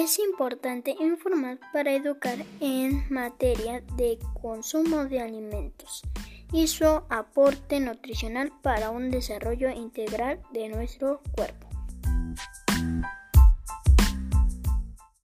Es importante informar para educar en materia de consumo de alimentos y su aporte nutricional para un desarrollo integral de nuestro cuerpo.